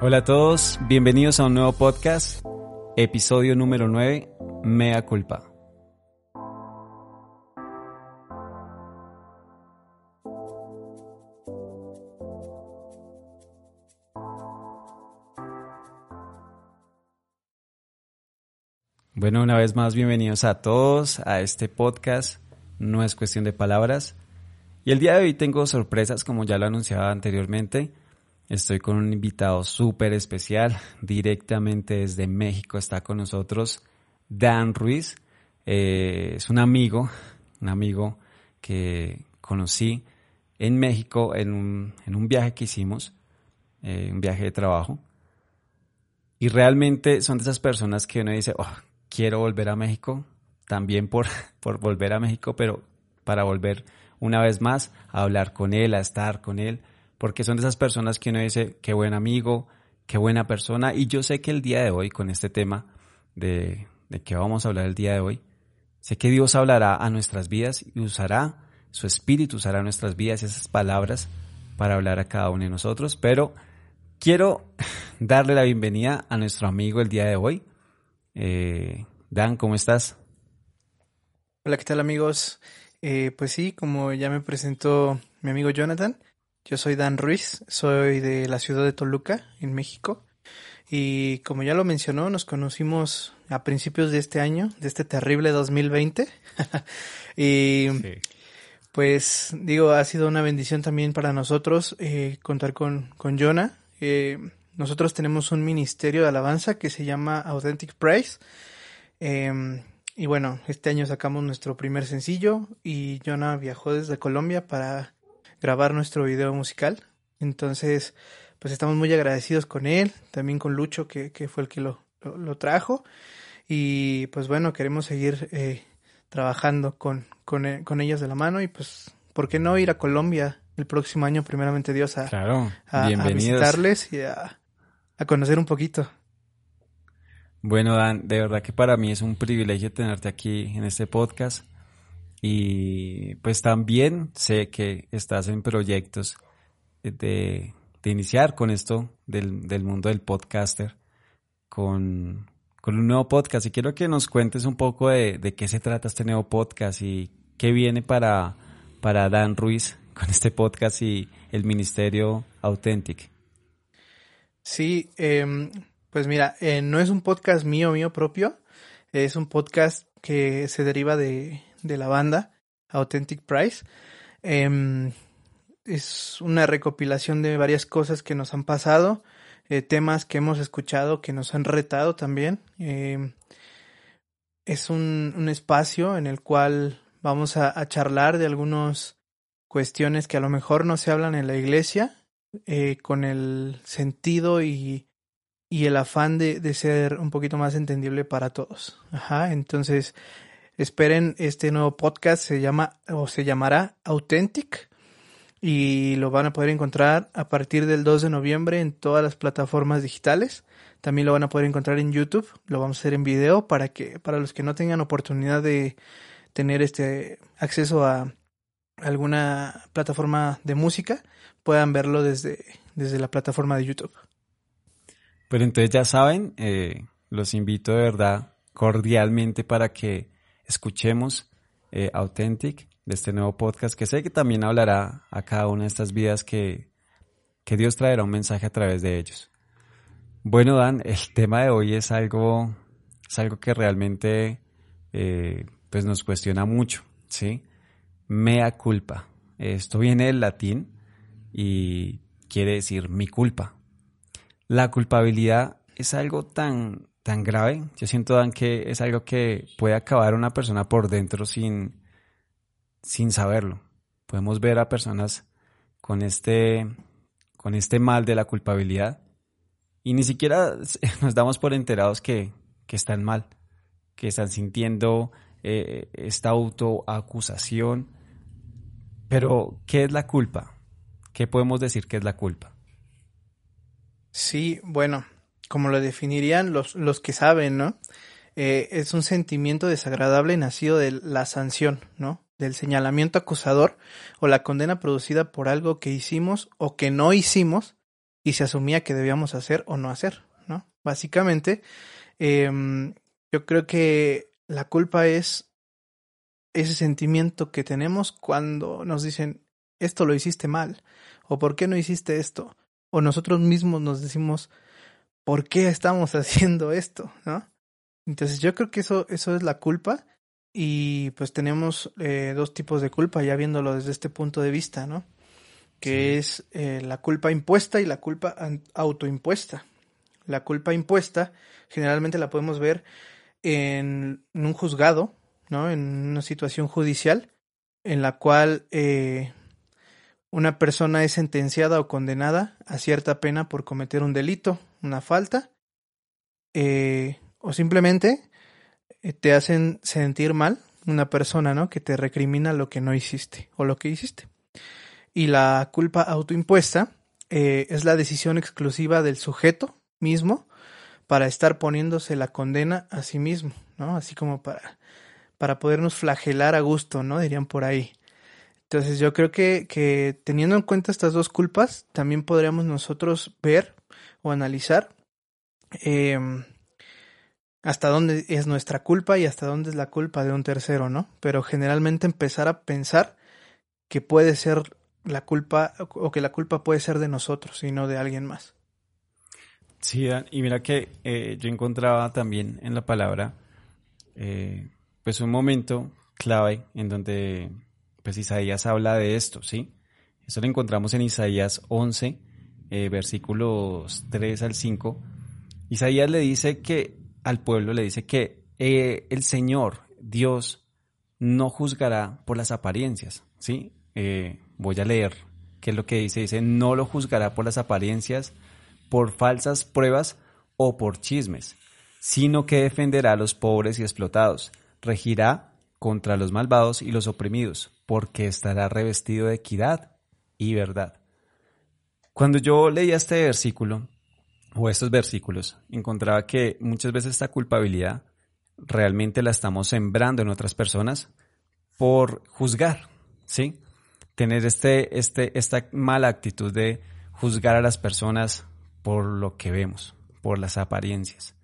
Hola a todos, bienvenidos a un nuevo podcast, episodio número 9, Mea Culpa. Bueno, una vez más, bienvenidos a todos a este podcast, no es cuestión de palabras. Y el día de hoy tengo sorpresas, como ya lo anunciaba anteriormente. Estoy con un invitado súper especial, directamente desde México está con nosotros Dan Ruiz. Eh, es un amigo, un amigo que conocí en México en un, en un viaje que hicimos, eh, un viaje de trabajo. Y realmente son de esas personas que uno dice, oh, quiero volver a México, también por, por volver a México, pero para volver una vez más a hablar con él, a estar con él porque son de esas personas que uno dice, qué buen amigo, qué buena persona, y yo sé que el día de hoy, con este tema de, de que vamos a hablar el día de hoy, sé que Dios hablará a nuestras vidas y usará, su espíritu usará nuestras vidas, esas palabras, para hablar a cada uno de nosotros, pero quiero darle la bienvenida a nuestro amigo el día de hoy. Eh, Dan, ¿cómo estás? Hola, ¿qué tal amigos? Eh, pues sí, como ya me presentó mi amigo Jonathan, yo soy Dan Ruiz, soy de la ciudad de Toluca, en México. Y como ya lo mencionó, nos conocimos a principios de este año, de este terrible 2020. y pues digo, ha sido una bendición también para nosotros eh, contar con, con Jonah. Eh, nosotros tenemos un ministerio de alabanza que se llama Authentic Praise. Em, y bueno, este año sacamos nuestro primer sencillo y Jonah viajó desde Colombia para grabar nuestro video musical. Entonces, pues estamos muy agradecidos con él, también con Lucho, que, que fue el que lo, lo, trajo. Y pues bueno, queremos seguir eh, trabajando con, con, eh, con, ellos de la mano y pues, ¿por qué no ir a Colombia el próximo año, primeramente Dios, a, claro, a, visitarles y a, a conocer un poquito? Bueno, Dan, de verdad que para mí es un privilegio tenerte aquí en este podcast. Y pues también sé que estás en proyectos de, de iniciar con esto del, del, mundo del podcaster, con, con, un nuevo podcast. Y quiero que nos cuentes un poco de, de, qué se trata este nuevo podcast y qué viene para, para Dan Ruiz con este podcast y el Ministerio Authentic. Sí, eh, pues mira, eh, no es un podcast mío, mío propio, es un podcast que se deriva de, de la banda, Authentic Price. Eh, es una recopilación de varias cosas que nos han pasado, eh, temas que hemos escuchado que nos han retado también. Eh, es un, un, espacio en el cual vamos a, a, charlar de algunas cuestiones que a lo mejor no se hablan en la iglesia, eh, con el sentido y, y el afán de, de, ser un poquito más entendible para todos. Ajá, entonces Esperen este nuevo podcast, se llama o se llamará Authentic y lo van a poder encontrar a partir del 2 de noviembre en todas las plataformas digitales. También lo van a poder encontrar en YouTube, lo vamos a hacer en video para que para los que no tengan oportunidad de tener este acceso a alguna plataforma de música, puedan verlo desde, desde la plataforma de YouTube. Pero entonces ya saben, eh, los invito de verdad cordialmente para que escuchemos eh, Authentic de este nuevo podcast que sé que también hablará a cada una de estas vidas que, que Dios traerá un mensaje a través de ellos. Bueno, Dan, el tema de hoy es algo, es algo que realmente eh, pues nos cuestiona mucho, ¿sí? Mea culpa. Esto viene del latín y quiere decir mi culpa. La culpabilidad es algo tan tan grave. Yo siento, Dan, que es algo que puede acabar una persona por dentro sin, sin saberlo. Podemos ver a personas con este, con este mal de la culpabilidad y ni siquiera nos damos por enterados que, que están mal, que están sintiendo eh, esta autoacusación. Pero, ¿qué es la culpa? ¿Qué podemos decir que es la culpa? Sí, bueno, como lo definirían los, los que saben, ¿no? Eh, es un sentimiento desagradable nacido de la sanción, ¿no? Del señalamiento acusador o la condena producida por algo que hicimos o que no hicimos y se asumía que debíamos hacer o no hacer, ¿no? Básicamente, em, yo creo que la culpa es ese sentimiento que tenemos cuando nos dicen, esto lo hiciste mal, o por qué no hiciste esto, o nosotros mismos nos decimos, ¿por qué estamos haciendo esto? ¿no? Entonces yo creo que eso, eso es la culpa y pues tenemos eh, dos tipos de culpa ya viéndolo desde este punto de vista, ¿no? Que es eh, la culpa impuesta y la culpa autoimpuesta. La culpa impuesta generalmente la podemos ver en, un juzgado, ¿no? En una situación judicial en la cual eh, una persona es sentenciada o condenada a cierta pena por cometer un delito, una falta, eh, o simplemente eh, te hacen sentir mal una persona, ¿no? Que te recrimina lo que no hiciste o lo que hiciste. Y la culpa autoimpuesta eh, es la decisión exclusiva del sujeto mismo para estar poniéndose la condena a sí mismo, ¿no? Así como para, para podernos flagelar a gusto, ¿no? Dirían por ahí. Entonces yo creo que, que teniendo en cuenta estas dos culpas, también podríamos nosotros ver o analizar eh, hasta dónde es nuestra culpa y hasta dónde es la culpa de un tercero, ¿no? Pero generalmente empezar a pensar que puede ser la culpa o que la culpa puede ser de nosotros y no de alguien más. Sí, y mira que eh, yo encontraba también en la palabra eh, pues un momento clave en donde pues Isaías habla de esto, ¿sí? Eso lo encontramos en Isaías 11, eh, versículos 3 al 5. Isaías le dice que al pueblo le dice que eh, el Señor, Dios, no juzgará por las apariencias, ¿sí? Eh, voy a leer qué es lo que dice. Dice, no lo juzgará por las apariencias, por falsas pruebas o por chismes, sino que defenderá a los pobres y explotados, regirá contra los malvados y los oprimidos, porque estará revestido de equidad y verdad. Cuando yo leía este versículo, o estos versículos, encontraba que muchas veces esta culpabilidad realmente la estamos sembrando en otras personas por juzgar, ¿sí? Tener este, este, esta mala actitud de juzgar a las personas por lo que vemos, por las apariencias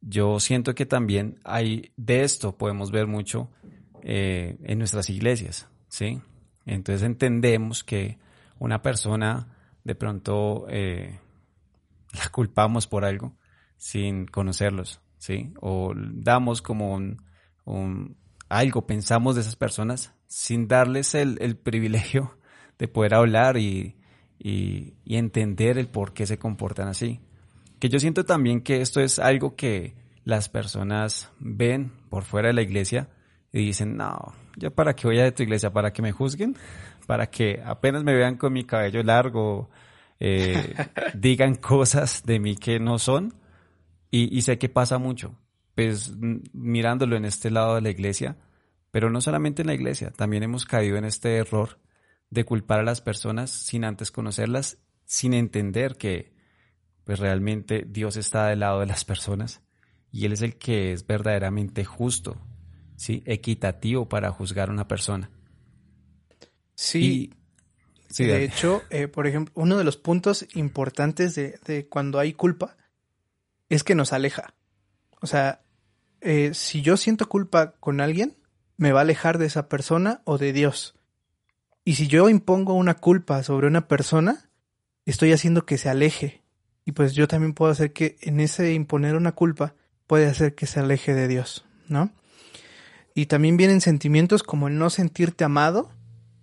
yo siento que también hay de esto podemos ver mucho eh, en nuestras iglesias, ¿sí? Entonces entendemos que una persona de pronto eh, la culpamos por algo sin conocerlos, ¿sí? O damos como un, algo, pensamos de esas personas sin darles el, privilegio de poder hablar y, y entender el por qué se comportan así. Que yo siento también que esto es algo que las personas ven por fuera de la iglesia y dicen, no, yo para qué voy a de tu iglesia, para que me juzguen, para que apenas me vean con mi cabello largo, eh, digan cosas de mí que no son. Y, y sé que pasa mucho, pues mirándolo en este lado de la iglesia, pero no solamente en la iglesia, también hemos caído en este error de culpar a las personas sin antes conocerlas, sin entender que pues realmente Dios está del lado de las personas y Él es el que es verdaderamente justo, ¿sí? equitativo para juzgar a una persona. Sí, sí de hecho, eh, por ejemplo, uno de los puntos importantes de, cuando hay culpa es que nos aleja. O sea, eh, si yo siento culpa con alguien, me va a alejar de esa persona o de Dios. Y si yo impongo una culpa sobre una persona, estoy haciendo que se aleje y pues yo también puedo hacer que en ese imponer una culpa puede hacer que se aleje de Dios, ¿no? Y también vienen sentimientos como el no sentirte amado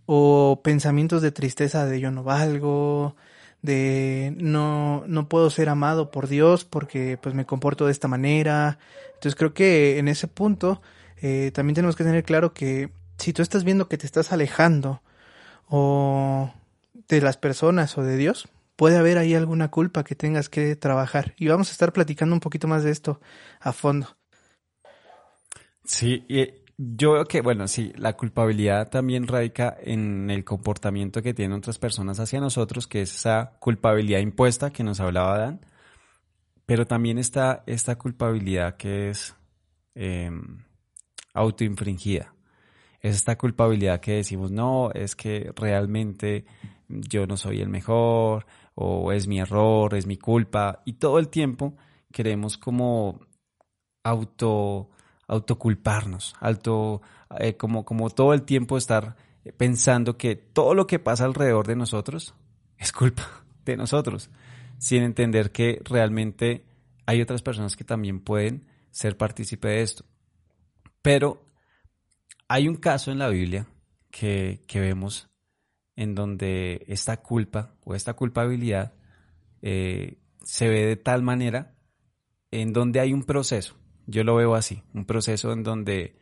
o pensamientos de tristeza de yo no valgo, de no, no puedo ser amado por Dios porque pues me comporto de esta manera. Entonces creo que en ese punto eh, también tenemos que tener claro que si tú estás viendo que te estás alejando o de las personas o de Dios, puede haber ahí alguna culpa que tengas que trabajar. Y vamos a estar platicando un poquito más de esto a fondo. Sí, y yo veo que, bueno, sí, la culpabilidad también radica en el comportamiento que tienen otras personas hacia nosotros, que es esa culpabilidad impuesta que nos hablaba Dan, pero también está esta culpabilidad que es eh, autoinfringida. Es esta culpabilidad que decimos, no, es que realmente yo no soy el mejor, o es mi error, es mi culpa, y todo el tiempo queremos como auto autoculparnos, auto, eh, como, como todo el tiempo estar pensando que todo lo que pasa alrededor de nosotros es culpa de nosotros, sin entender que realmente hay otras personas que también pueden ser partícipe de esto. Pero hay un caso en la Biblia que, que vemos en donde esta culpa o esta culpabilidad eh, se ve de tal manera en donde hay un proceso. Yo lo veo así, un proceso en donde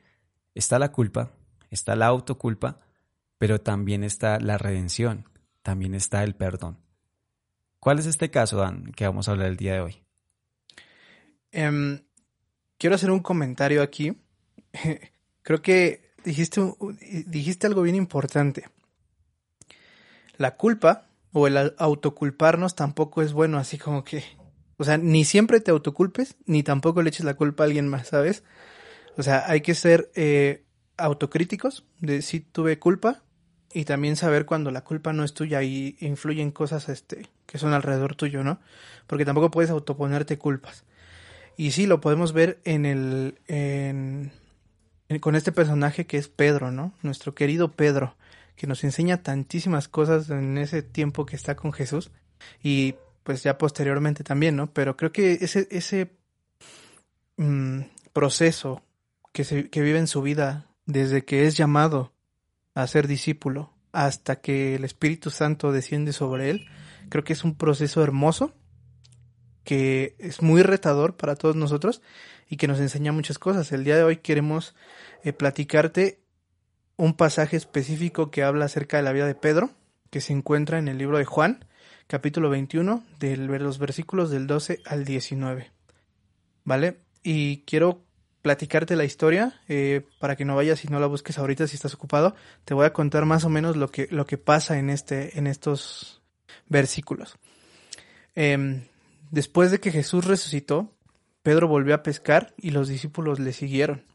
está la culpa, está la autoculpa, pero también está la redención, también está el perdón. ¿Cuál es este caso, Dan, que vamos a hablar el día de hoy? Em, quiero hacer un comentario aquí. Creo que dijiste, dijiste algo bien importante. La culpa o el autoculparnos tampoco es bueno, así como que, o sea, ni siempre te autoculpes, ni tampoco le eches la culpa a alguien más, ¿sabes? O sea, hay que ser eh, autocríticos de si tuve culpa y también saber cuando la culpa no es tuya y influyen cosas este, que son alrededor tuyo, ¿no? Porque tampoco puedes autoponerte culpas. Y sí, lo podemos ver en el, en, con este personaje que es Pedro, ¿no? Nuestro querido Pedro, que nos enseña tantísimas cosas en ese tiempo que está con Jesús y pues ya posteriormente también, ¿no? Pero creo que ese, ese mm, proceso que, se, que vive en su vida desde que es llamado a ser discípulo hasta que el Espíritu Santo desciende sobre él, creo que es un proceso hermoso que es muy retador para todos nosotros y que nos enseña muchas cosas. El día de hoy queremos eh, platicarte un pasaje específico que habla acerca de la vida de Pedro, que se encuentra en el libro de Juan, capítulo 21, de los versículos del 12 al 19. ¿Vale? Y quiero platicarte la historia eh, para que no vayas y no la busques ahorita si estás ocupado. Te voy a contar más o menos lo que, lo que pasa en, este, en estos versículos. Eh, Después de que Jesús resucitó, Pedro volvió a pescar y los discípulos le siguieron.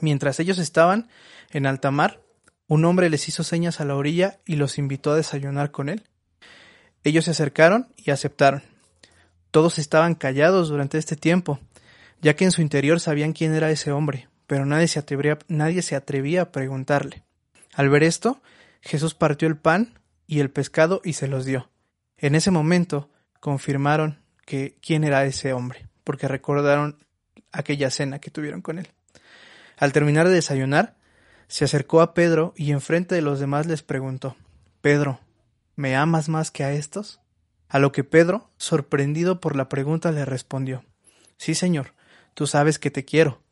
Mientras ellos estaban en alta mar, un hombre les hizo señas a la orilla y los invitó a desayunar con él. Ellos se acercaron y aceptaron. Todos estaban callados durante este tiempo, ya que en su interior sabían quién era ese hombre, pero nadie se atrevía, a preguntarle. Al ver esto, Jesús partió el pan y el pescado y se los dio. En ese momento confirmaron que quién era ese hombre, porque recordaron aquella cena que tuvieron con él. Al terminar de desayunar, se acercó a Pedro y enfrente de los demás les preguntó Pedro, ¿me amas más que a estos? A lo que Pedro, sorprendido por la pregunta, le respondió Sí, señor, tú sabes que te quiero.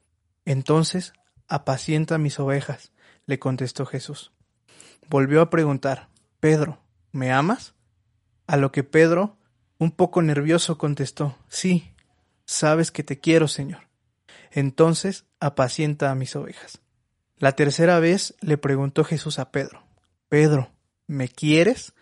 Entonces, apacienta mis ovejas, le contestó Jesús. Volvió a preguntar Pedro, ¿me amas? A lo que Pedro un poco nervioso contestó, Sí, sabes que te quiero, Señor. Entonces apacienta a mis ovejas. La tercera vez le preguntó Jesús a Pedro, Pedro, ¿me quieres?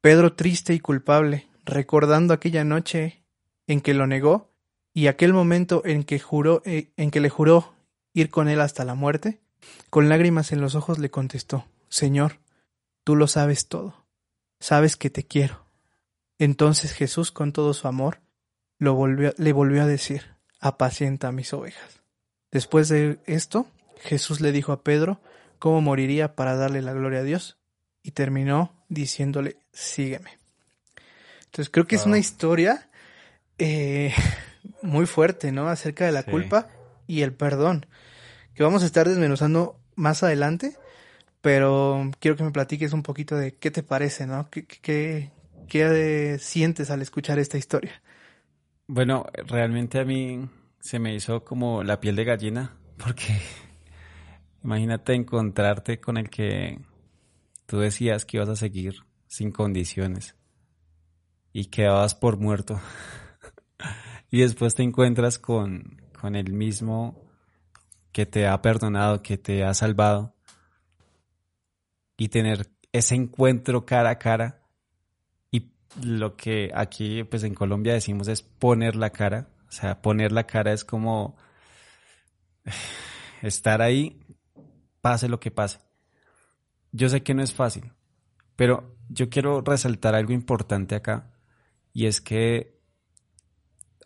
Pedro triste y culpable, recordando aquella noche en que lo negó y aquel momento en que juró eh, en que le juró ir con él hasta la muerte, con lágrimas en los ojos le contestó, Señor, tú lo sabes todo, sabes que te quiero. Entonces Jesús, con todo su amor, le volvió a decir, apacienta mis ovejas. Después de esto, Jesús le dijo a Pedro cómo moriría para darle la gloria a Dios y terminó diciéndole, sígueme. Entonces creo que es una historia eh, muy fuerte, ¿no? Acerca de la culpa y el perdón, que vamos a estar desmenuzando más adelante, pero quiero que me platiques un poquito de qué te parece, ¿no? ¿Qué, qué, ¿Qué sientes al escuchar esta historia? Bueno, realmente a mí se me hizo como la piel de gallina, porque imagínate encontrarte con el que tú decías que ibas a seguir sin condiciones y quedabas por muerto. y después te encuentras con, con el mismo que te ha perdonado, que te ha salvado. Y tener ese encuentro cara a cara lo que aquí pues en Colombia decimos es poner la cara. O sea, poner la cara es como estar ahí, pase lo que pase. Yo sé que no es fácil, Pero yo quiero resaltar algo importante acá y es que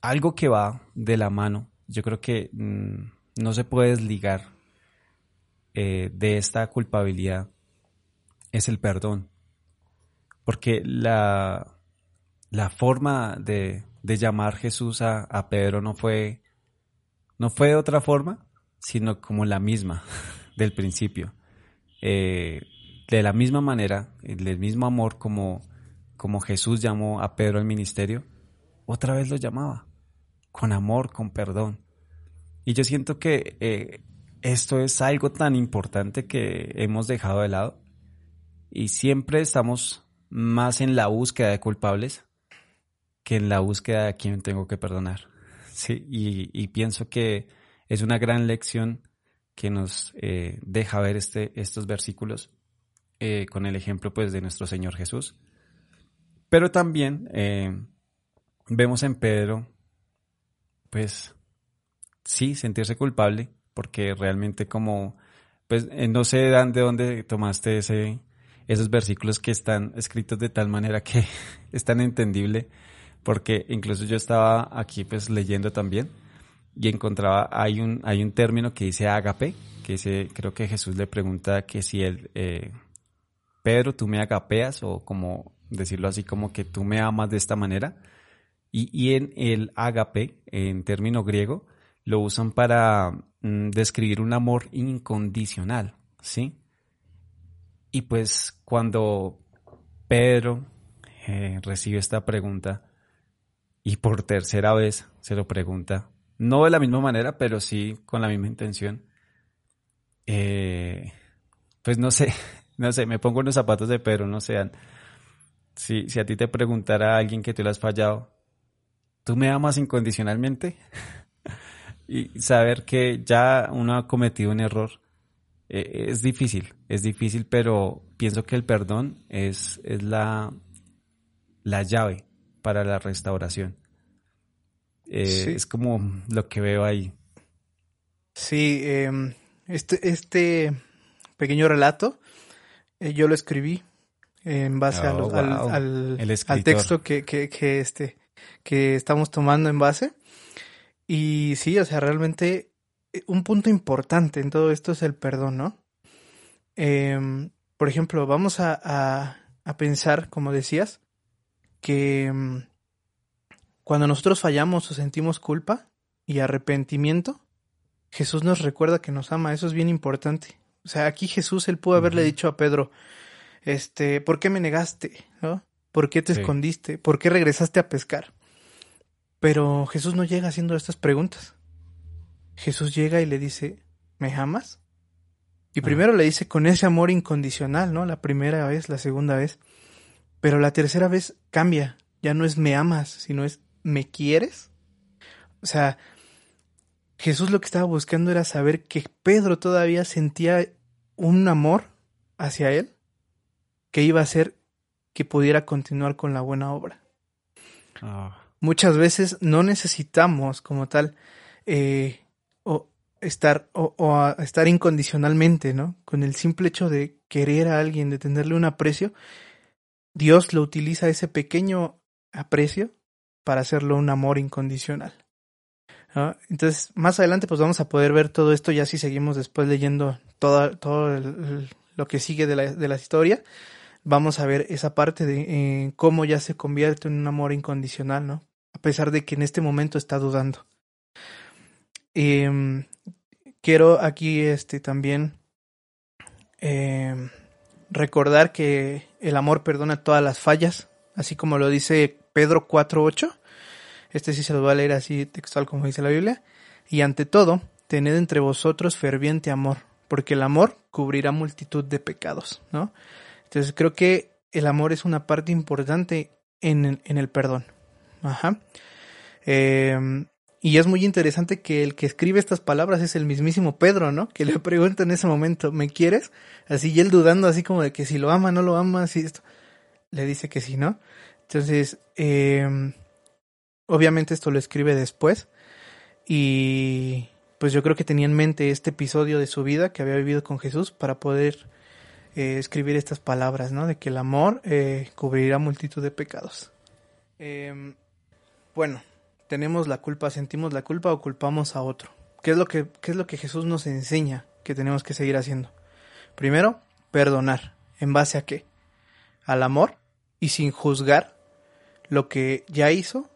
algo que va de la mano, yo creo que mm, no se puede desligar eh, de esta culpabilidad, es el perdón. Porque la, la forma de, de llamar Jesús a, a, Pedro no fue, no fue de otra forma, sino como la misma del principio. Eh, de la misma manera, del mismo amor como, como Jesús llamó a Pedro al ministerio, otra vez lo llamaba, con amor, con perdón. Y yo siento que eh, esto es algo tan importante que hemos dejado de lado y siempre estamos más en la búsqueda de culpables que en la búsqueda de a quién tengo que perdonar. Sí, y, pienso que es una gran lección que nos eh, deja ver este, estos versículos eh, con el ejemplo pues de nuestro Señor Jesús. Pero también eh, vemos en Pedro, pues sí, sentirse culpable, porque realmente como, pues no sé de dónde tomaste ese, esos versículos que están escritos de tal manera que es tan entendible, porque incluso yo estaba aquí pues leyendo también y encontraba, hay un, hay un término que dice agape, que dice, creo que Jesús le pregunta que si él, eh, Pedro, tú me agapeas o como decirlo así, como que tú me amas de esta manera. Y, y en el agape, en término griego, lo usan para mm, describir un amor incondicional, ¿sí? Y pues cuando Pedro eh, recibe esta pregunta y por tercera vez se lo pregunta, no de la misma manera, pero sí con la misma intención, eh, pues no sé, no sé, me pongo en los zapatos de Pedro, no sean. Si, si a ti te preguntara a alguien que tú le has fallado, ¿tú me amas incondicionalmente? y saber que ya uno ha cometido un error eh, es difícil, es difícil, pero pienso que el perdón es, es la, la llave para la restauración. Eh, es como lo que veo ahí. Sí, em, este, este pequeño relato eh, yo lo escribí en base oh, al, al, texto que, que, que, este, que estamos tomando en base. Y sí, o sea, realmente eh, un punto importante en todo esto es el perdón, ¿no? Em, por ejemplo, vamos a, a, a, pensar, como decías, que em, cuando nosotros fallamos o sentimos culpa y arrepentimiento, Jesús nos recuerda que nos ama. Eso es bien importante. O sea, aquí Jesús, él pudo haberle dicho a Pedro, este, ¿por qué me negaste? ¿No? ¿Por qué te escondiste? ¿Por qué regresaste a pescar? Pero Jesús no llega haciendo estas preguntas. Jesús llega y le dice, ¿me amas? Y ah. primero le dice con ese amor incondicional, ¿no? La primera vez, la segunda vez. Pero la tercera vez cambia. Ya no es me amas, sino es ¿me quieres? O sea, Jesús lo que estaba buscando era saber que Pedro todavía sentía un amor hacia él que iba a hacer que pudiera continuar con la buena obra. Ah. Muchas veces no necesitamos como tal eh, o estar o, estar incondicionalmente, ¿no? Con el simple hecho de querer a alguien, de tenerle un aprecio, Dios lo utiliza ese pequeño aprecio para hacerlo un amor incondicional. Entonces, más adelante pues vamos a poder ver todo esto ya si seguimos después leyendo todo, todo lo que sigue de la, de la, historia. Vamos a ver esa parte de eh, cómo ya se convierte en un amor incondicional, ¿no? A pesar de que en este momento está dudando. Em, quiero aquí este también em, recordar que el amor perdona todas las fallas, así como lo dice Pedro 4.8 este sí se lo voy a leer así textual como dice la Biblia. Y ante todo, tened entre vosotros ferviente amor, porque el amor cubrirá multitud de pecados, ¿no? Entonces creo que el amor es una parte importante en, en el perdón. Ajá. Em, y es muy interesante que el que escribe estas palabras es el mismísimo Pedro, ¿no? Que le pregunta en ese momento, ¿me quieres? Así, y él dudando así como de que si lo ama, no lo ama, así esto. Le dice que sí, ¿no? Entonces, eh, Obviamente esto lo escribe después y pues yo creo que tenía en mente este episodio de su vida que había vivido con Jesús para poder eh, escribir estas palabras, ¿no? De que el amor eh, cubrirá multitud de pecados. Em, bueno, tenemos la culpa, sentimos la culpa o culpamos a otro. ¿Qué es lo que, qué es lo que Jesús nos enseña que tenemos que seguir haciendo? Primero, perdonar. ¿En base a qué? Al amor y sin juzgar lo que ya hizo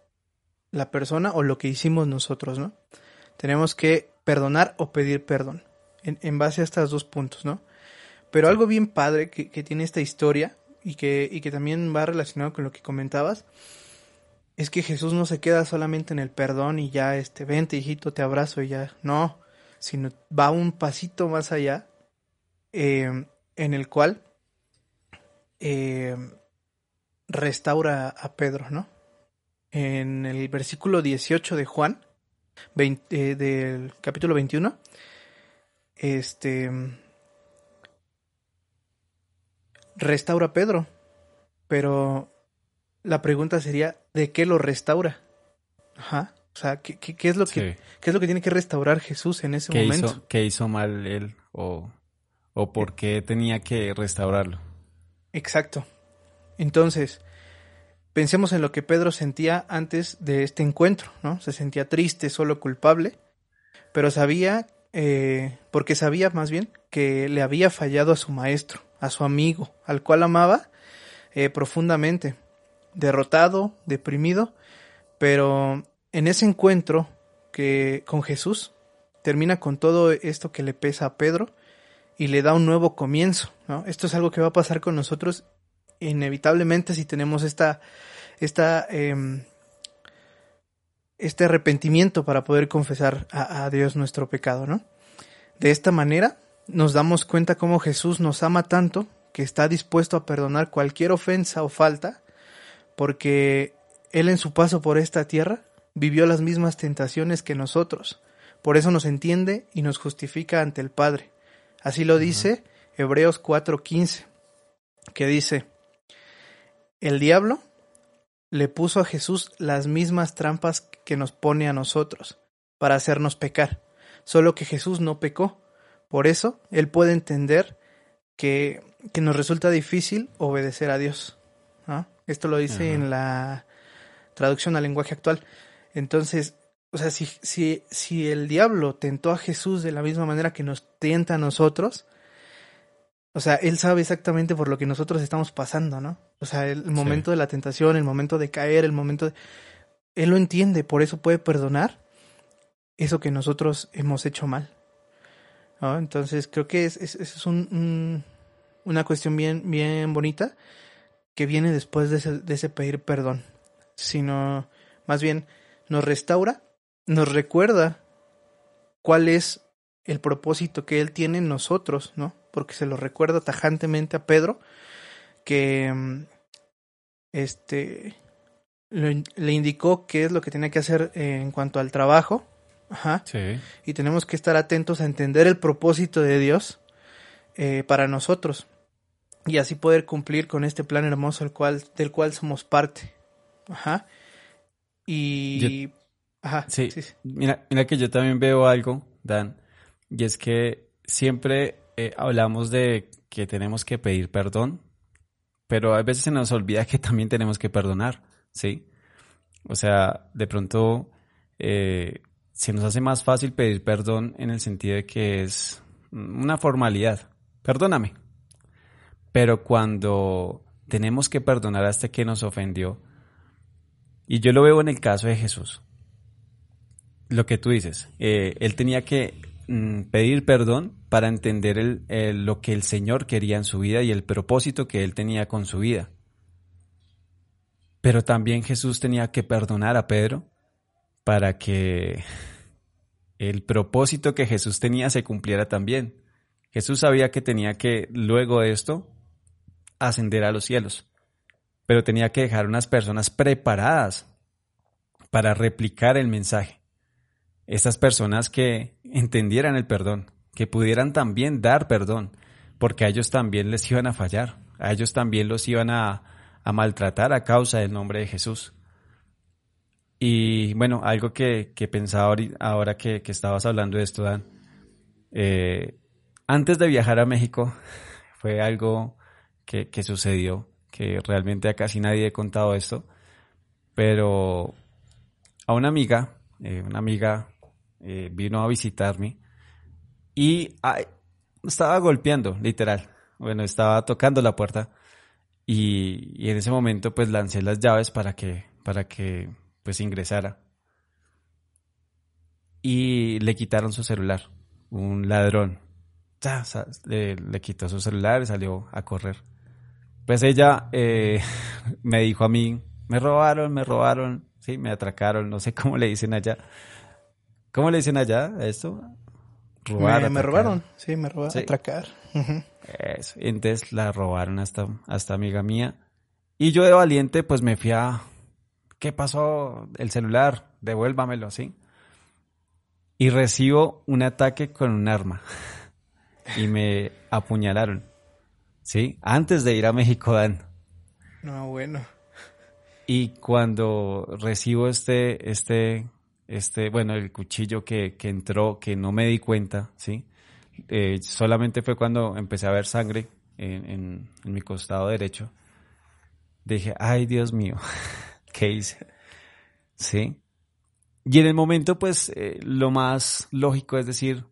la persona o lo que hicimos nosotros, ¿no? Tenemos que perdonar o pedir perdón en, base a estos dos puntos, ¿no? Pero algo bien padre que, tiene esta historia y que, y que también va relacionado con lo que comentabas es que Jesús no se queda solamente en el perdón y ya, este, vente hijito, te abrazo y ya, no, sino va un pasito más allá eh, en el cual eh, restaura a Pedro, ¿no? En el versículo 18 de Juan, eh, del capítulo 21, este restaura a Pedro, pero la pregunta sería, ¿de qué lo restaura? Ajá. O sea, ¿qué, qué, es, lo que, qué es lo que tiene que restaurar Jesús en ese momento? Hizo, ¿Qué hizo mal él o, o por qué tenía que restaurarlo? Exacto. Entonces, pensemos en lo que Pedro sentía antes de este encuentro, ¿no? Se sentía triste, solo culpable, pero sabía, eh, porque sabía más bien que le había fallado a su maestro, a su amigo, al cual amaba eh, profundamente, derrotado, deprimido, pero en ese encuentro que con Jesús termina con todo esto que le pesa a Pedro y le da un nuevo comienzo, ¿no? Esto es algo que va a pasar con nosotros inevitablemente si tenemos esta, esta, em, este arrepentimiento para poder confesar a, Dios nuestro pecado, ¿no? De esta manera nos damos cuenta cómo Jesús nos ama tanto que está dispuesto a perdonar cualquier ofensa o falta, porque Él en su paso por esta tierra vivió las mismas tentaciones que nosotros. Por eso nos entiende y nos justifica ante el Padre. Así lo dice Hebreos 4:15, que dice, el diablo le puso a Jesús las mismas trampas que nos pone a nosotros, para hacernos pecar, solo que Jesús no pecó. Por eso, Él puede entender que, que nos resulta difícil obedecer a Dios. Esto lo dice en la traducción al lenguaje actual. Entonces, o sea, si, si, si el diablo tentó a Jesús de la misma manera que nos tienta a nosotros, o sea, él sabe exactamente por lo que nosotros estamos pasando, ¿no? O sea, el, momento de la tentación, el momento de caer, el momento de... Él lo entiende, por eso puede perdonar eso que nosotros hemos hecho mal. ¿no? Entonces, creo que es, es, es un, una cuestión bien, bien bonita que viene después de ese, de ese pedir perdón. Sino, más bien, nos restaura, nos recuerda cuál es el propósito que Él tiene en nosotros, ¿no? Porque se lo recuerda tajantemente a Pedro, que mm, este le, indicó qué es lo que tenía que hacer en cuanto al trabajo. Ajá. Sí. Y tenemos que estar atentos a entender el propósito de Dios eh, para nosotros. Y así poder cumplir con este plan hermoso el cual, del cual somos parte. Ajá. Y. Ajá. Sí. sí. Mira, mira que yo también veo algo, Dan y es que siempre eh, hablamos de que tenemos que pedir perdón, pero a veces se nos olvida que también tenemos que perdonar, ¿sí? O sea, de pronto eh, se nos hace más fácil pedir perdón en el sentido de que es una formalidad. Perdóname. Pero cuando tenemos que perdonar hasta que nos ofendió, y yo lo veo en el caso de Jesús, lo que tú dices, eh, él tenía que Mm, pedir perdón para entender lo que el Señor quería en su vida y el propósito que él tenía con su vida. Pero también Jesús tenía que perdonar a Pedro para que el propósito que Jesús tenía se cumpliera también. Jesús sabía que tenía que, luego de esto, ascender a los cielos, pero tenía que dejar unas personas preparadas para replicar el mensaje estas personas que entendieran el perdón, que pudieran también dar perdón, porque a ellos también les iban a fallar, a ellos también los iban a, maltratar a causa del nombre de Jesús. Y bueno, algo que, que pensaba ahora que, estabas hablando de esto, Dan, eh, antes de viajar a México, fue algo que, que sucedió, que realmente a casi nadie he contado esto, pero a una amiga, eh, una amiga eh, vino a visitarme y estaba golpeando, literal. Bueno, estaba tocando la puerta y, y, en ese momento pues lancé las llaves para que, para que pues ingresara. Y le quitaron su celular, un ladrón. Le, le quitó su celular y salió a correr. Pues ella eh, me dijo a mí, me robaron, me robaron, sí, me atracaron, no sé cómo le dicen allá. ¿Cómo le dicen allá a esto? Robar, me, robaron, sí, me robaron, atracar. Entonces la robaron hasta, hasta amiga mía. Y yo de valiente, pues me fui a, ¿qué pasó? El celular, devuélvamelo, ¿sí? Y recibo un ataque con un arma. Y me apuñalaron. ¿Sí? Antes de ir a México, Dan. No, bueno. Y cuando recibo este, este, este, bueno, el cuchillo que, que entró, que no me di cuenta, ¿sí? Eh, solamente fue cuando empecé a ver sangre en, en mi costado derecho. Dije, ay Dios mío, ¿qué hice? ¿Sí? Y en el momento, pues, eh, lo más lógico es decir,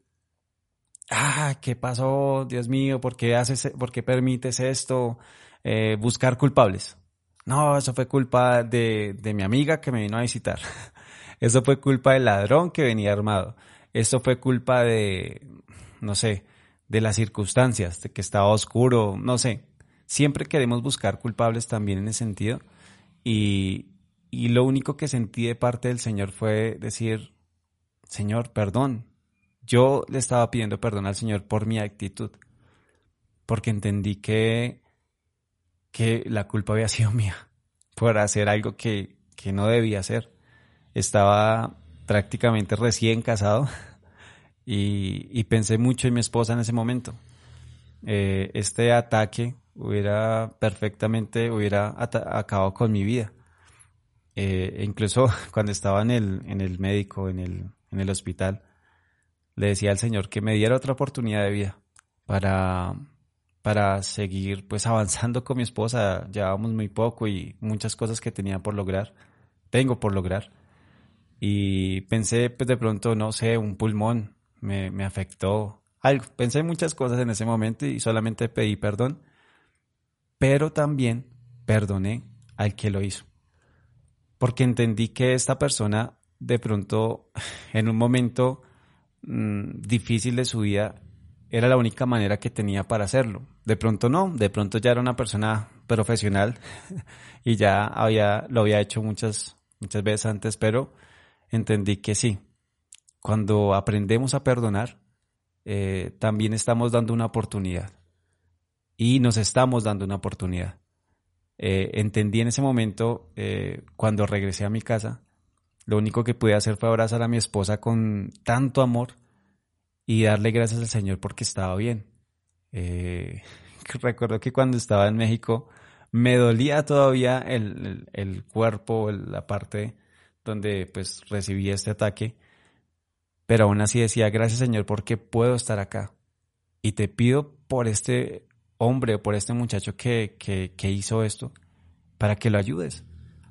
ah, ¿qué pasó? Dios mío, ¿por qué haces, por qué permites esto? Eh, buscar culpables. No, eso fue culpa de, de mi amiga que me vino a visitar. Eso fue culpa del ladrón que venía armado. Eso fue culpa de, no sé, de las circunstancias, de que estaba oscuro, no sé. Siempre queremos buscar culpables también en ese sentido. Y, y lo único que sentí de parte del Señor fue decir, Señor, perdón. Yo le estaba pidiendo perdón al Señor por mi actitud, porque entendí que, que la culpa había sido mía por hacer algo que, que no debía hacer. Estaba prácticamente recién casado y, pensé mucho en mi esposa en ese momento. Eh, este ataque hubiera perfectamente, hubiera acabado con mi vida. Eh, incluso cuando estaba en el, en el médico, en el, en el hospital, le decía al Señor que me diera otra oportunidad de vida para, para seguir pues avanzando con mi esposa. Llevábamos muy poco y muchas cosas que tenía por lograr, tengo por lograr. Y pensé pues de pronto, no sé, un pulmón me, me afectó. Algo. Pensé muchas cosas en ese momento y solamente pedí perdón. Pero también perdoné al que lo hizo porque entendí que esta persona de pronto en un momento mm, difícil de su vida era la única manera que tenía para hacerlo. De pronto no, de pronto ya era una persona profesional y ya había, lo había hecho muchas, muchas veces antes, pero entendí que sí. Cuando aprendemos a perdonar, eh, también estamos dando una oportunidad. Y nos estamos dando una oportunidad. Eh, entendí en ese momento, eh, cuando regresé a mi casa, lo único que pude hacer fue abrazar a mi esposa con tanto amor y darle gracias al Señor porque estaba bien. Recuerdo que cuando estaba en México me dolía todavía el, el, cuerpo, la parte donde pues recibí este ataque, pero aún así decía gracias Señor porque puedo estar acá y te pido por este hombre o por este muchacho que, que, hizo esto, para que lo ayudes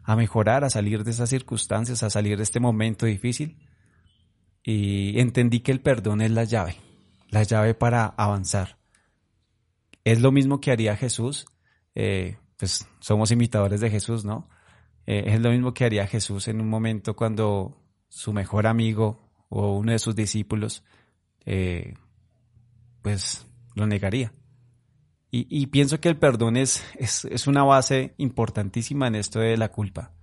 a mejorar, a salir de esas circunstancias, a salir de este momento difícil. Y entendí que el perdón es la llave, la llave para avanzar. Es lo mismo que haría Jesús, eh, pues somos imitadores de Jesús, ¿no? Eh, es lo mismo que haría Jesús en un momento cuando su mejor amigo o uno de sus discípulos, eh, pues lo negaría. Y, pienso que el perdón es, es, una base importantísima en esto de la culpa,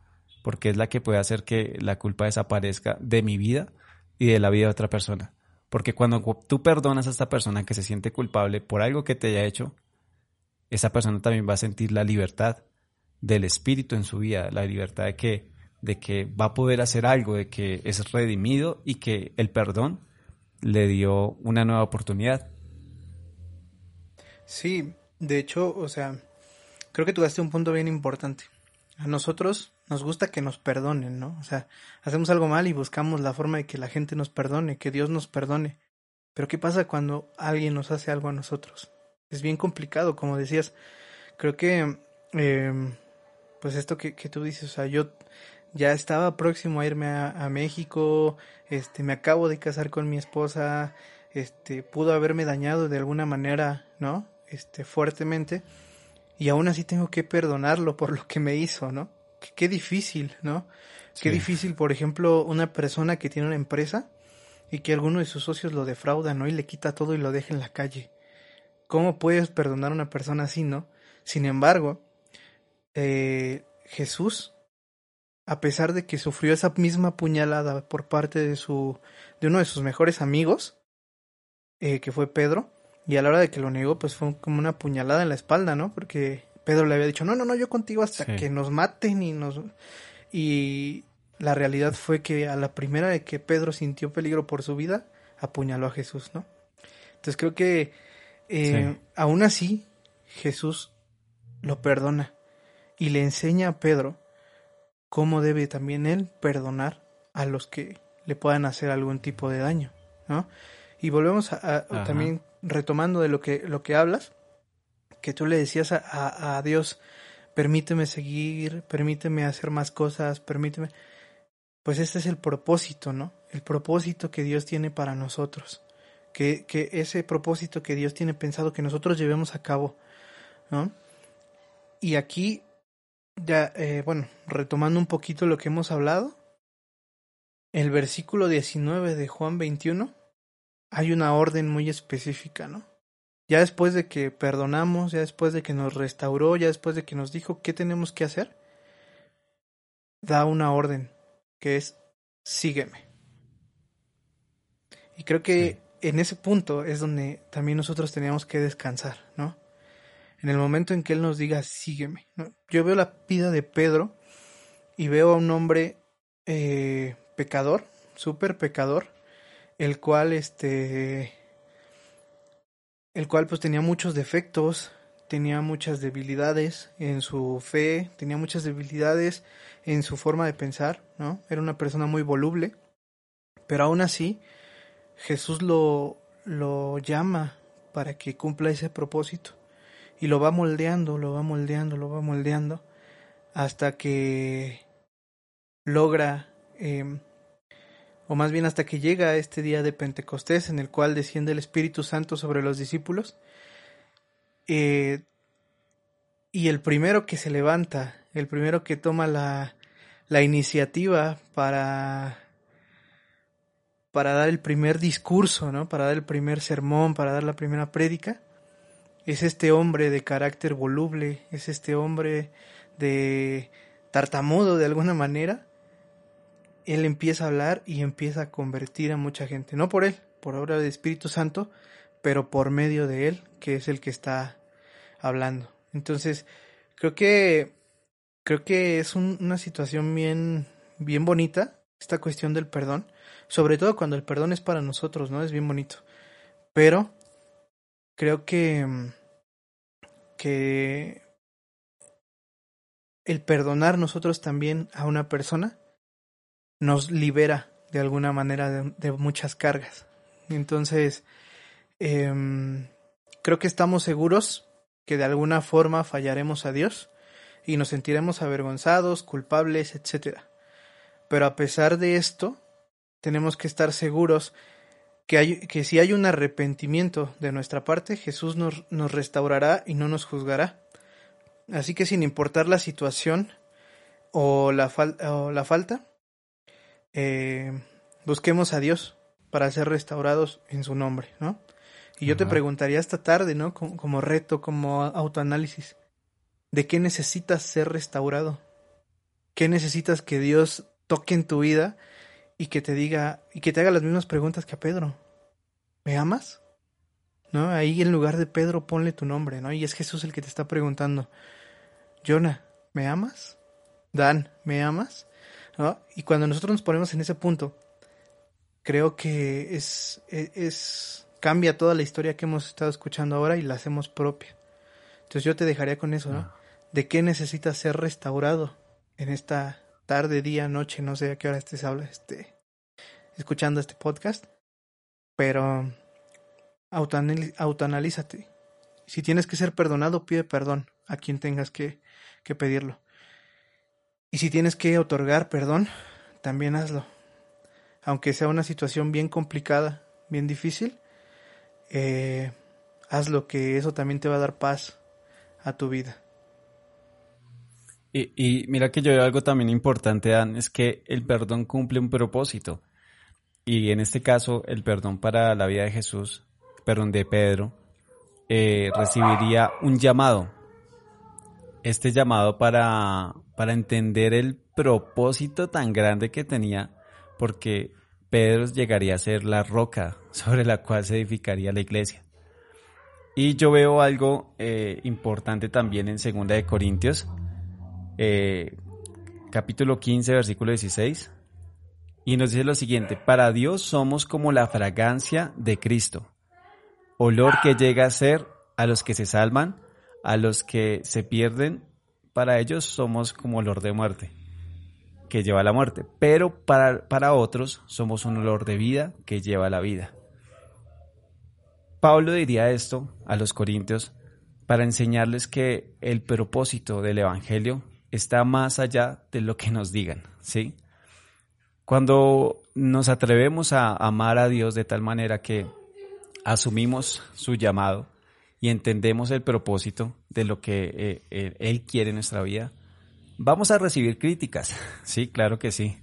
porque es la que puede hacer que la culpa desaparezca de mi vida y de la vida de otra persona. Porque cuando tú perdonas a esta persona que se siente culpable por algo que te haya hecho, esa persona también va a sentir la libertad del espíritu en su vida, la libertad de que, de que va a poder hacer algo, de que es redimido y que el perdón le dio una nueva oportunidad. Sí, de hecho, o sea, creo que tú daste un punto bien importante. A nosotros nos gusta que nos perdonen, ¿no? O sea, hacemos algo mal y buscamos la forma de que la gente nos perdone, que Dios nos perdone. Pero ¿qué pasa cuando alguien nos hace algo a nosotros? es bien complicado, como decías. Creo que, em, pues esto que, que, tú dices, o sea, yo ya estaba próximo a irme a, a, México, este, me acabo de casar con mi esposa, este, pudo haberme dañado de alguna manera, ¿no? Este, fuertemente, y aún así tengo que perdonarlo por lo que me hizo, ¿no? Qué, qué difícil, ¿no? Sí. Qué difícil, por ejemplo, una persona que tiene una empresa y que alguno de sus socios lo defrauda, ¿no? Y le quita todo y lo deja en la calle. ¿Cómo puedes perdonar a una persona así, no? Sin embargo, eh, Jesús, a pesar de que sufrió esa misma puñalada por parte de su, de uno de sus mejores amigos, eh, que fue Pedro, y a la hora de que lo negó, pues fue como una puñalada en la espalda, ¿no? Porque Pedro le había dicho, no, no, no, yo contigo hasta sí. que nos maten y nos... Y la realidad fue que a la primera de que Pedro sintió peligro por su vida, apuñaló a Jesús, ¿no? Entonces creo que eh, sí. aún así Jesús lo perdona y le enseña a Pedro cómo debe también él perdonar a los que le puedan hacer algún tipo de daño, ¿no? Y volvemos a, a también retomando de lo que, lo que hablas, que tú le decías a, a, a Dios, permíteme seguir, permíteme hacer más cosas, permíteme pues este es el propósito, ¿no? El propósito que Dios tiene para nosotros. Que, que ese propósito que Dios tiene pensado que nosotros llevemos a cabo, ¿no? Y aquí, ya, eh, bueno, retomando un poquito lo que hemos hablado, el versículo 19 de Juan 21, hay una orden muy específica, ¿no? Ya después de que perdonamos, ya después de que nos restauró, ya después de que nos dijo qué tenemos que hacer, da una orden que es sígueme. Y creo que sí. en ese punto es donde también nosotros teníamos que descansar, ¿no? En el momento en que Él nos diga sígueme. Yo veo la vida de Pedro y veo a un hombre eh, pecador, súper pecador, el cual este el cual pues tenía muchos defectos, tenía muchas debilidades en su fe, tenía muchas debilidades en su forma de pensar, ¿no? Era una persona muy voluble, pero aún así Jesús lo, lo llama para que cumpla ese propósito y lo va moldeando, lo va moldeando, lo va moldeando hasta que logra, eh, o más bien hasta que llega a este día de Pentecostés en el cual desciende el Espíritu Santo sobre los discípulos. Eh, y el primero que se levanta, el primero que toma la, la iniciativa para para dar el primer discurso, ¿no? Para dar el primer sermón, para dar la primera prédica, es este hombre de carácter voluble, es este hombre de tartamudo de alguna manera. Él empieza a hablar y empieza a convertir a mucha gente, no por él, por obra del Espíritu Santo, pero por medio de él, que es el que está hablando. Entonces, creo que creo que es un, una situación bien bien bonita esta cuestión del perdón, sobre todo cuando el perdón es para nosotros, ¿no? Es bien bonito. Pero creo que que el perdonar nosotros también a una persona nos libera de alguna manera de, muchas cargas. Entonces, eh, creo que estamos seguros que de alguna forma fallaremos a Dios y nos sentiremos avergonzados, culpables, etc. Pero a pesar de esto, tenemos que estar seguros que, hay, que si hay un arrepentimiento de nuestra parte, Jesús nos, nos restaurará y no nos juzgará. Así que sin importar la situación o la, fal o la falta, eh, busquemos a Dios para ser restaurados en su nombre, ¿no? Y yo Ajá. te preguntaría esta tarde, ¿no? Como, como, reto, como autoanálisis, ¿de qué necesitas ser restaurado? ¿Qué necesitas que Dios toque en tu vida y que te diga, y que te haga las mismas preguntas que a Pedro? ¿Me amas? ¿No? Ahí en lugar de Pedro ponle tu nombre, ¿no? Y es Jesús el que te está preguntando, Jonah, ¿me amas? Dan, ¿me amas? ¿No? Y cuando nosotros nos ponemos en ese punto, creo que es, es, es cambia toda la historia que hemos estado escuchando ahora y la hacemos propia. Entonces yo te dejaría con eso, ¿no? Ah. ¿De qué necesitas ser restaurado en esta tarde, día, noche, no sé a qué hora estés este, escuchando este podcast? Pero autoanalízate. Si tienes que ser perdonado, pide perdón a quien tengas que, que pedirlo. Y si tienes que otorgar perdón, también hazlo. Aunque sea una situación bien complicada, bien difícil, eh, hazlo, que eso también te va a dar paz a tu vida. Y, y, mira que yo veo algo también importante, Dan, es que el perdón cumple un propósito. Y en este caso, el perdón para la vida de Jesús, perdón de Pedro, eh, recibiría un llamado. Este llamado para, para entender el propósito tan grande que tenía, porque Pedro llegaría a ser la roca sobre la cual se edificaría la iglesia. Y yo veo algo eh, importante también en 2 de Corintios, eh, capítulo 15, versículo 16. Y nos dice lo siguiente, para Dios somos como la fragancia de Cristo, olor que llega a ser a los que se salvan, a los que se pierden, para ellos somos como olor de muerte, que lleva a la muerte, pero para, para otros somos un olor de vida que lleva a la vida. Pablo diría esto a los corintios para enseñarles que el propósito del Evangelio está más allá de lo que nos digan, ¿sí? Cuando nos atrevemos a amar a Dios de tal manera que asumimos su llamado y entendemos el propósito de lo que eh, Él quiere en nuestra vida, vamos a recibir críticas, sí, claro que sí.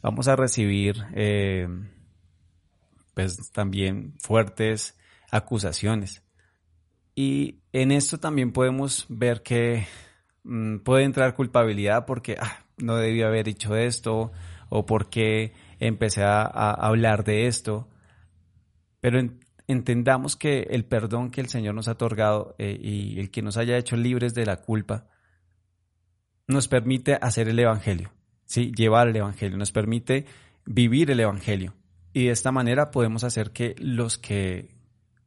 Vamos a recibir eh, pues también fuertes acusaciones. Y en esto también podemos ver que Mm, puede entrar culpabilidad porque ah, no debía haber dicho esto o porque empecé a, hablar de esto. Pero entendamos que el perdón que el Señor nos ha otorgado eh, y el que nos haya hecho libres de la culpa nos permite hacer el Evangelio, ¿sí? llevar el Evangelio, nos permite vivir el Evangelio. Y de esta manera podemos hacer que los que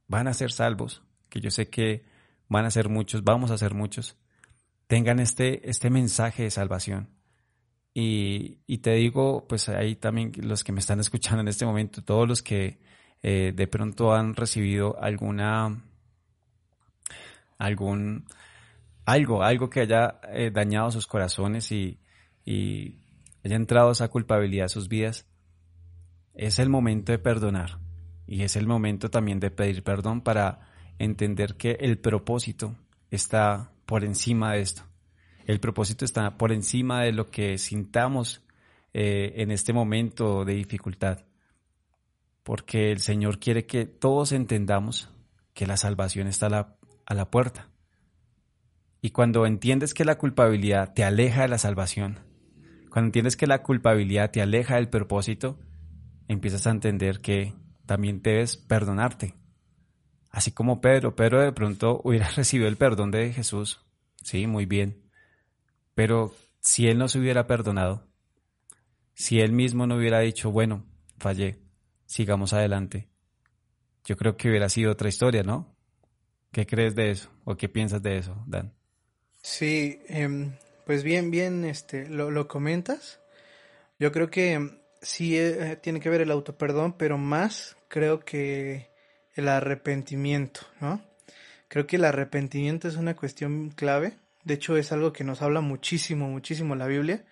van a ser salvos, que yo sé que van a ser muchos, vamos a ser muchos, tengan este, este mensaje de salvación. Y, te digo, pues ahí también los que me están escuchando en este momento, todos los que eh, de pronto han recibido alguna, algún, algo, algo que haya eh, dañado sus corazones y, y haya entrado esa culpabilidad a sus vidas, es el momento de perdonar. Y es el momento también de pedir perdón para entender que el propósito está por encima de esto. El propósito está por encima de lo que sintamos eh, en este momento de dificultad. Porque el Señor quiere que todos entendamos que la salvación está a la, a la puerta. Y cuando entiendes que la culpabilidad te aleja de la salvación, cuando entiendes que la culpabilidad te aleja del propósito, empiezas a entender que también debes perdonarte, Así como Pedro, Pedro de pronto hubiera recibido el perdón de Jesús. Sí, muy bien. Pero si él no se hubiera perdonado, si él mismo no hubiera dicho, bueno, fallé, sigamos adelante, yo creo que hubiera sido otra historia, ¿no? ¿Qué crees de eso? ¿O qué piensas de eso, Dan? Sí, em, pues bien, bien, este, lo, lo comentas. Yo creo que em, sí eh, tiene que ver el autoperdón, pero más creo que el arrepentimiento, ¿no? Creo que el arrepentimiento es una cuestión clave. De hecho, es algo que nos habla muchísimo, muchísimo la Biblia,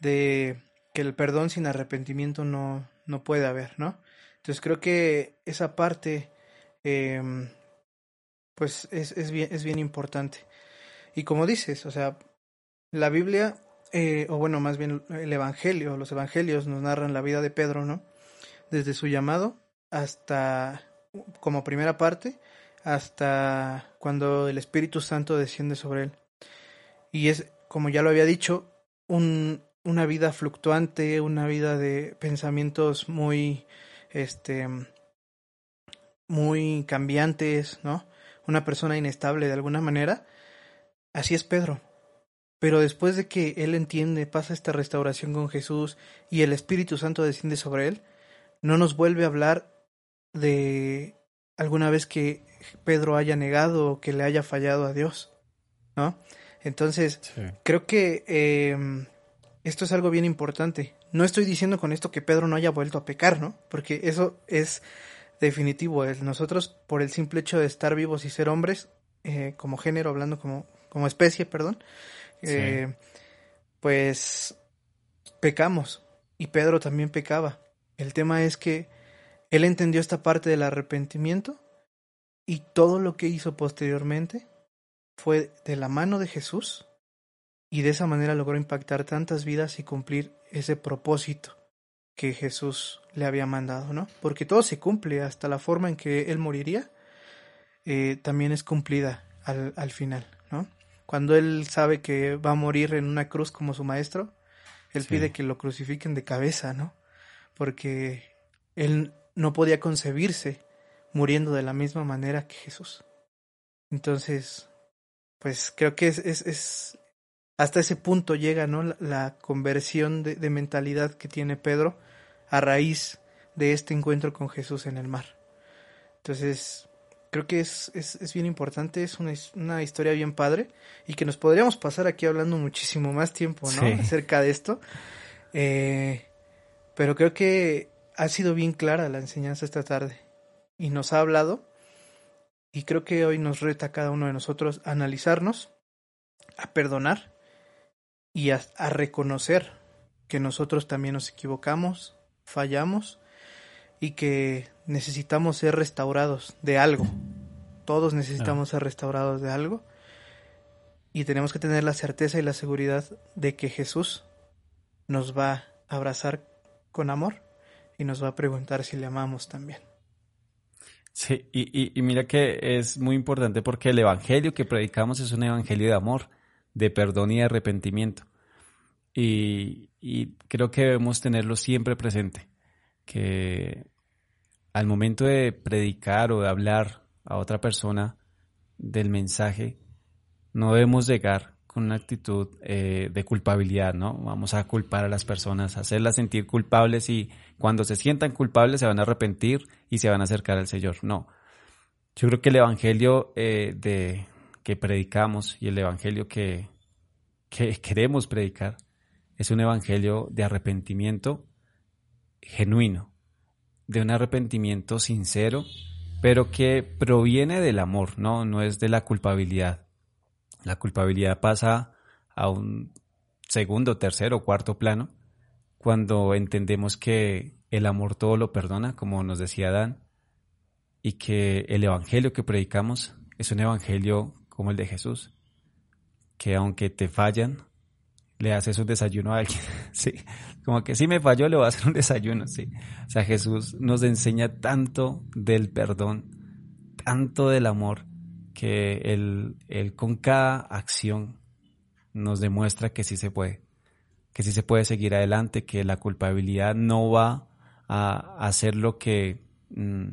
de que el perdón sin arrepentimiento no, no puede haber, ¿no? Entonces creo que esa parte, em, pues es, es, bien, es bien importante. Y como dices, o sea, la Biblia, eh, o bueno, más bien el Evangelio, los Evangelios nos narran la vida de Pedro, ¿no? Desde su llamado hasta como primera parte hasta cuando el Espíritu Santo desciende sobre él. Y es, como ya lo había dicho, un, una vida fluctuante, una vida de pensamientos muy, este, muy cambiantes, ¿no? Una persona inestable de alguna manera. Así es Pedro. Pero después de que él entiende, pasa esta restauración con Jesús y el Espíritu Santo desciende sobre él, no nos vuelve a hablar de alguna vez que Pedro haya negado o que le haya fallado a Dios, ¿no? Entonces, creo que eh, esto es algo bien importante. No estoy diciendo con esto que Pedro no haya vuelto a pecar, ¿no? Porque eso es definitivo. Nosotros, por el simple hecho de estar vivos y ser hombres, eh, como género, hablando como, como especie, perdón, eh, pues pecamos y Pedro también pecaba. El tema es que él entendió esta parte del arrepentimiento y todo lo que hizo posteriormente fue de la mano de Jesús y de esa manera logró impactar tantas vidas y cumplir ese propósito que Jesús le había mandado, ¿no? Porque todo se cumple, hasta la forma en que él moriría, eh, también es cumplida al, al final, ¿no? Cuando él sabe que va a morir en una cruz como su maestro, él pide que lo crucifiquen de cabeza, ¿no? Porque él no podía concebirse muriendo de la misma manera que Jesús. Entonces, pues creo que es, es, es hasta ese punto llega, ¿no? La, conversión de, de, mentalidad que tiene Pedro a raíz de este encuentro con Jesús en el mar. Entonces, creo que es, es, es bien importante, es una, una, historia bien padre y que nos podríamos pasar aquí hablando muchísimo más tiempo, ¿no? Sí. Acerca de esto. Eh, pero creo que ha sido bien clara la enseñanza esta tarde y nos ha hablado y creo que hoy nos reta cada uno de nosotros a analizarnos, a perdonar y a, reconocer que nosotros también nos equivocamos, fallamos y que necesitamos ser restaurados de algo. Todos necesitamos ser restaurados de algo. Y tenemos que tener la certeza y la seguridad de que Jesús nos va a abrazar con amor y nos va a preguntar si le amamos también. Sí, y, y, mira que es muy importante porque el evangelio que predicamos es un evangelio de amor, de perdón y de arrepentimiento. Y, y creo que debemos tenerlo siempre presente, que al momento de predicar o de hablar a otra persona del mensaje, no debemos llegar una actitud eh, de culpabilidad, ¿no? Vamos a culpar a las personas, hacerlas sentir culpables y cuando se sientan culpables se van a arrepentir y se van a acercar al Señor. No. Yo creo que el Evangelio eh, de, que predicamos y el Evangelio que, que queremos predicar es un Evangelio de arrepentimiento genuino, de un arrepentimiento sincero, pero que proviene del amor, ¿no? No es de la culpabilidad. La culpabilidad pasa a un segundo, tercero, cuarto plano cuando entendemos que el amor todo lo perdona, como nos decía Dan, y que el evangelio que predicamos es un evangelio como el de Jesús, que aunque te fallan, le haces un desayuno a alguien, sí, como que si me falló le voy a hacer un desayuno, sí. O sea, Jesús nos enseña tanto del perdón, tanto del amor, que él, él con cada acción nos demuestra que sí se puede, que sí se puede seguir adelante, que la culpabilidad no va a hacer lo que mm,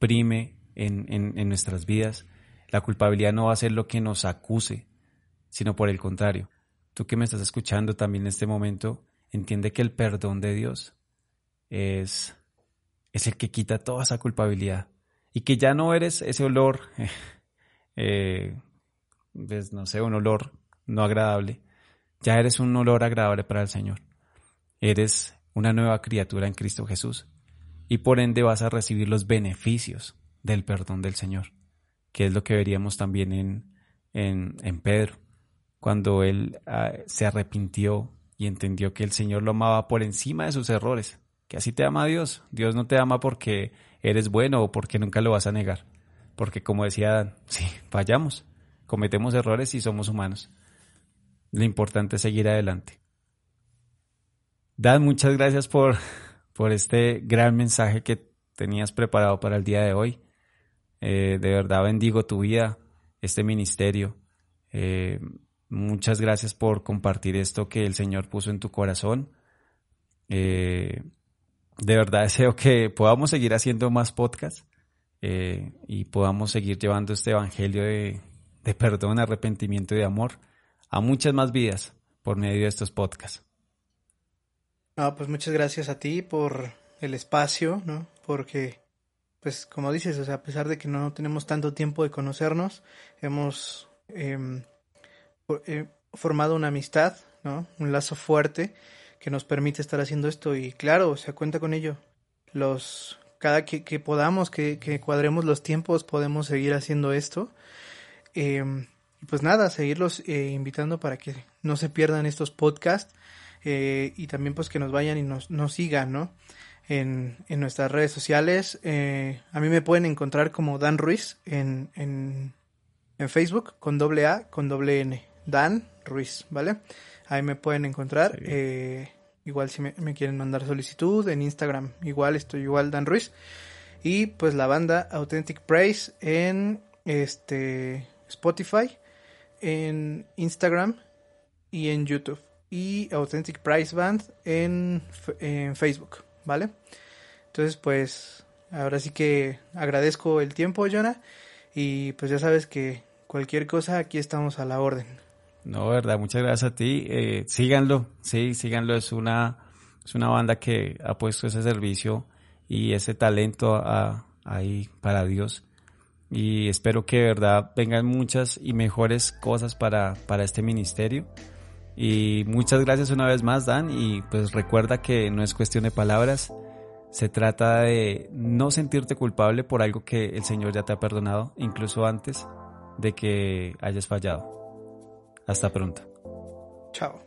prime en, en, nuestras vidas, la culpabilidad no va a ser lo que nos acuse, sino por el contrario. Tú que me estás escuchando también en este momento, entiende que el perdón de Dios es, es el que quita toda esa culpabilidad y que ya no eres ese olor eh, pues, no sé, un olor no agradable, ya eres un olor agradable para el Señor. Eres una nueva criatura en Cristo Jesús y por ende vas a recibir los beneficios del perdón del Señor, que es lo que veríamos también en, en, en Pedro, cuando él ah, se arrepintió y entendió que el Señor lo amaba por encima de sus errores, que así te ama Dios. Dios no te ama porque eres bueno o porque nunca lo vas a negar. Porque como decía Dan, sí, fallamos, cometemos errores y somos humanos. Lo importante es seguir adelante. Dan, muchas gracias por, por este gran mensaje que tenías preparado para el día de hoy. Eh, de verdad bendigo tu vida, este ministerio. Eh, muchas gracias por compartir esto que el Señor puso en tu corazón. Eh, de verdad deseo que podamos seguir haciendo más podcasts eh, y podamos seguir llevando este evangelio de, perdón, arrepentimiento y de amor a muchas más vidas por medio de estos podcasts. No, pues muchas gracias a ti por el espacio, ¿no? Porque, pues como dices, o sea, a pesar de que no tenemos tanto tiempo de conocernos, hemos eh, formado una amistad, ¿no? Un lazo fuerte que nos permite estar haciendo esto y claro, o sea, cuenta con ello. Los cada que, que podamos, que, que, cuadremos los tiempos, podemos seguir haciendo esto. Em, pues nada, seguirlos eh, invitando para que no se pierdan estos podcasts eh, y también pues que nos vayan y nos, nos sigan, ¿no? En, en nuestras redes sociales. Eh, a mí me pueden encontrar como Dan Ruiz en, en, en Facebook con doble A, con doble N. Dan Ruiz, ¿vale? Ahí me pueden encontrar. Eh, igual si me, quieren mandar solicitud en Instagram, igual estoy igual Dan Ruiz. Y pues la banda Authentic Praise en este Spotify, en Instagram y en YouTube. Y Authentic Price Band en, en Facebook, ¿vale? Entonces pues ahora sí que agradezco el tiempo, Jonah. Y pues ya sabes que cualquier cosa aquí estamos a la orden. No, verdad, muchas gracias a ti. Eh, síganlo, sí, síganlo. Es una, es una banda que ha puesto ese servicio y ese talento a, ahí para Dios. Y espero que verdad vengan muchas y mejores cosas para, para este ministerio. Y muchas gracias una vez más, Dan. Y pues recuerda que no es cuestión de palabras. Se trata de no sentirte culpable por algo que el Señor ya te ha perdonado, incluso antes de que hayas fallado. Hasta pronto. Chao.